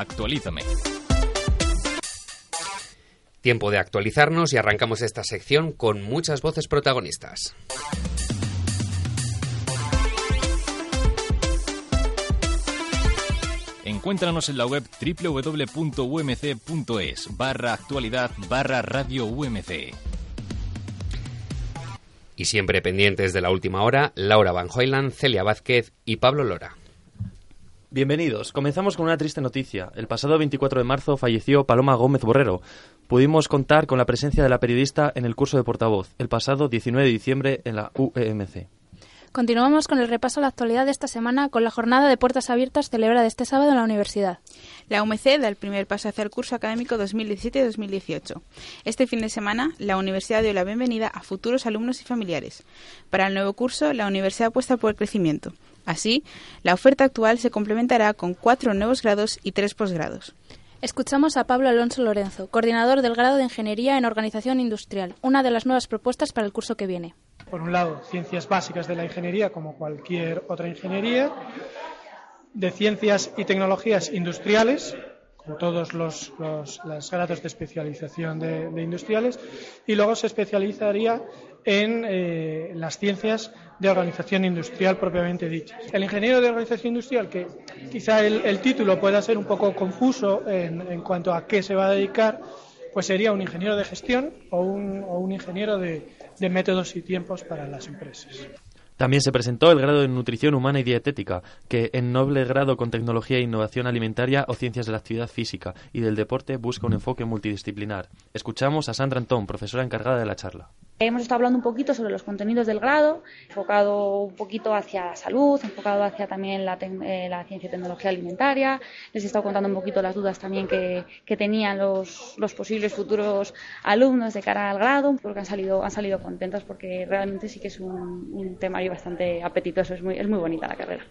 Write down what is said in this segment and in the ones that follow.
Actualízame. Tiempo de actualizarnos y arrancamos esta sección con muchas voces protagonistas. Encuéntranos en la web www.umc.es barra actualidad barra radio UMC. Y siempre pendientes de la última hora, Laura Van Hoyland, Celia Vázquez y Pablo Lora. Bienvenidos. Comenzamos con una triste noticia. El pasado 24 de marzo falleció Paloma Gómez Borrero. Pudimos contar con la presencia de la periodista en el curso de portavoz el pasado 19 de diciembre en la UEMC. Continuamos con el repaso a la actualidad de esta semana con la jornada de puertas abiertas celebrada este sábado en la universidad. La UMC da el primer paso hacia el curso académico 2017-2018. Este fin de semana, la universidad dio la bienvenida a futuros alumnos y familiares. Para el nuevo curso, la universidad apuesta por el crecimiento. Así, la oferta actual se complementará con cuatro nuevos grados y tres posgrados. Escuchamos a Pablo Alonso Lorenzo, coordinador del grado de Ingeniería en Organización Industrial, una de las nuevas propuestas para el curso que viene por un lado, ciencias básicas de la ingeniería, como cualquier otra ingeniería, de ciencias y tecnologías industriales, como todos los, grados de especialización de, industriales, y luego se especializaría en eh, las ciencias de organización industrial propiamente dichas. El ingeniero de organización industrial, que quizá el, título pueda ser un poco confuso en, cuanto a qué se va a dedicar, pues sería un ingeniero de gestión o un, o un ingeniero de, de métodos y tiempos para las empresas. También se presentó el grado de Nutrición Humana y Dietética, que en noble grado con Tecnología e Innovación Alimentaria o Ciencias de la Actividad Física y del Deporte busca un enfoque multidisciplinar. Escuchamos a Sandra Antón, profesora encargada de la charla. Hemos estado hablando un poquito sobre los contenidos del grado, enfocado un poquito hacia la salud, enfocado hacia también la, eh, la ciencia y tecnología alimentaria. Les he estado contando un poquito las dudas también que, que tenían los, los, posibles futuros alumnos de cara al grado, porque han salido, han salido contentos porque realmente sí que es un, un temario bastante apetitoso, es muy, es muy bonita la carrera.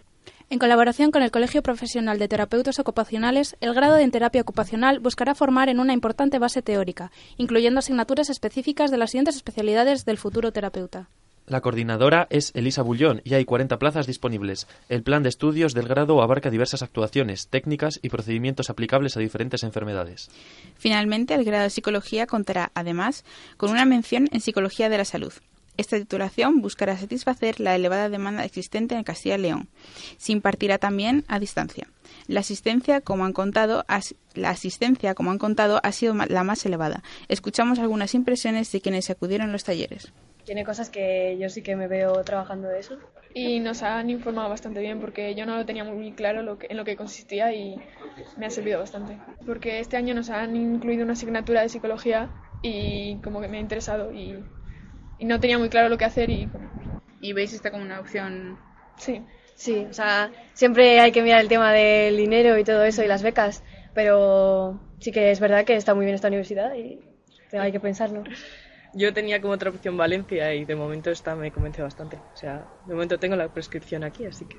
En colaboración con el Colegio Profesional de Terapeutas Ocupacionales, el grado en terapia ocupacional buscará formar en una importante base teórica, incluyendo asignaturas específicas de las siguientes especialidades del futuro terapeuta. La coordinadora es Elisa Bullón y hay 40 plazas disponibles. El plan de estudios del grado abarca diversas actuaciones, técnicas y procedimientos aplicables a diferentes enfermedades. Finalmente, el grado de psicología contará, además, con una mención en psicología de la salud. Esta titulación buscará satisfacer la elevada demanda existente en Castilla y León. Se impartirá también a distancia. La asistencia, como han contado, la asistencia, como han contado, ha sido la más elevada. Escuchamos algunas impresiones de quienes acudieron a los talleres. Tiene cosas que yo sí que me veo trabajando de eso. Y nos han informado bastante bien porque yo no lo tenía muy claro lo en lo que consistía y me ha servido bastante. Porque este año nos han incluido una asignatura de psicología y como que me ha interesado y y no tenía muy claro lo que hacer y... ¿Y veis esta como una opción? Sí. Sí, o sea, siempre hay que mirar el tema del dinero y todo eso y las becas, pero sí que es verdad que está muy bien esta universidad y hay que pensarlo. Yo tenía como otra opción Valencia y de momento esta me convence bastante. O sea, de momento tengo la prescripción aquí, así que...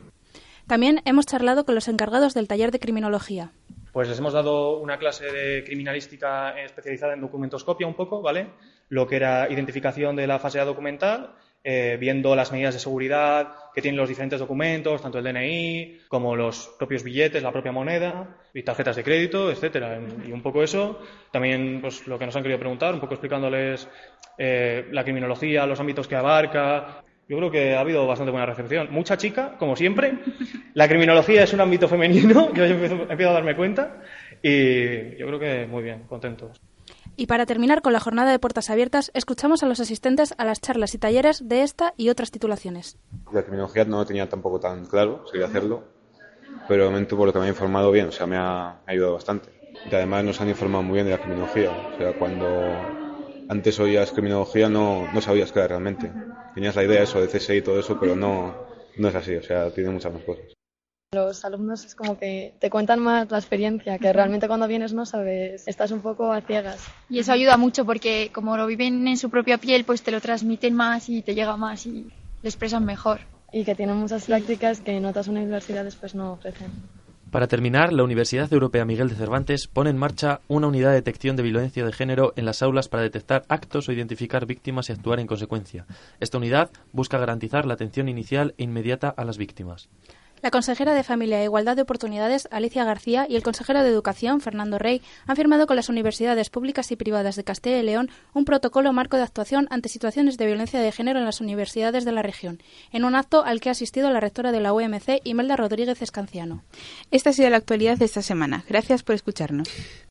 También hemos charlado con los encargados del taller de criminología. Pues les hemos dado una clase de criminalística especializada en documentoscopia un poco, ¿vale? Lo que era identificación de la fase documental, eh, viendo las medidas de seguridad que tienen los diferentes documentos, tanto el DNI como los propios billetes, la propia moneda y tarjetas de crédito, etcétera. Y un poco eso. También, pues, lo que nos han querido preguntar, un poco explicándoles eh, la criminología, los ámbitos que abarca, yo creo que ha habido bastante buena recepción. Mucha chica, como siempre. La criminología es un ámbito femenino, yo empiezo, empiezo a darme cuenta. Y yo creo que muy bien, contentos. Y para terminar con la jornada de puertas abiertas, escuchamos a los asistentes a las charlas y talleres de esta y otras titulaciones. La criminología no lo tenía tampoco tan claro, quería hacerlo, pero de momento por lo que me ha informado bien, o sea, me ha ayudado bastante. Y además nos han informado muy bien de la criminología, o sea, cuando antes oías criminología no, no sabías qué era realmente. Tenías la idea eso de CSI y todo eso, pero no, no es así, o sea, tiene muchas más cosas. Los alumnos es como que te cuentan más la experiencia, que realmente cuando vienes no sabes, estás un poco a ciegas. Y eso ayuda mucho porque como lo viven en su propia piel, pues te lo transmiten más y te llega más y lo expresan mejor. Y que tienen muchas prácticas que en otras universidades pues no ofrecen. Para terminar, la Universidad Europea Miguel de Cervantes pone en marcha una unidad de detección de violencia de género en las aulas para detectar actos o identificar víctimas y actuar en consecuencia. Esta unidad busca garantizar la atención inicial e inmediata a las víctimas. La consejera de Familia e Igualdad de Oportunidades, Alicia García, y el consejero de Educación, Fernando Rey, han firmado con las universidades públicas y privadas de Castilla y León un protocolo marco de actuación ante situaciones de violencia de género en las universidades de la región, en un acto al que ha asistido la rectora de la UMC, Imelda Rodríguez Escanciano. Esta ha sido la actualidad de esta semana. Gracias por escucharnos.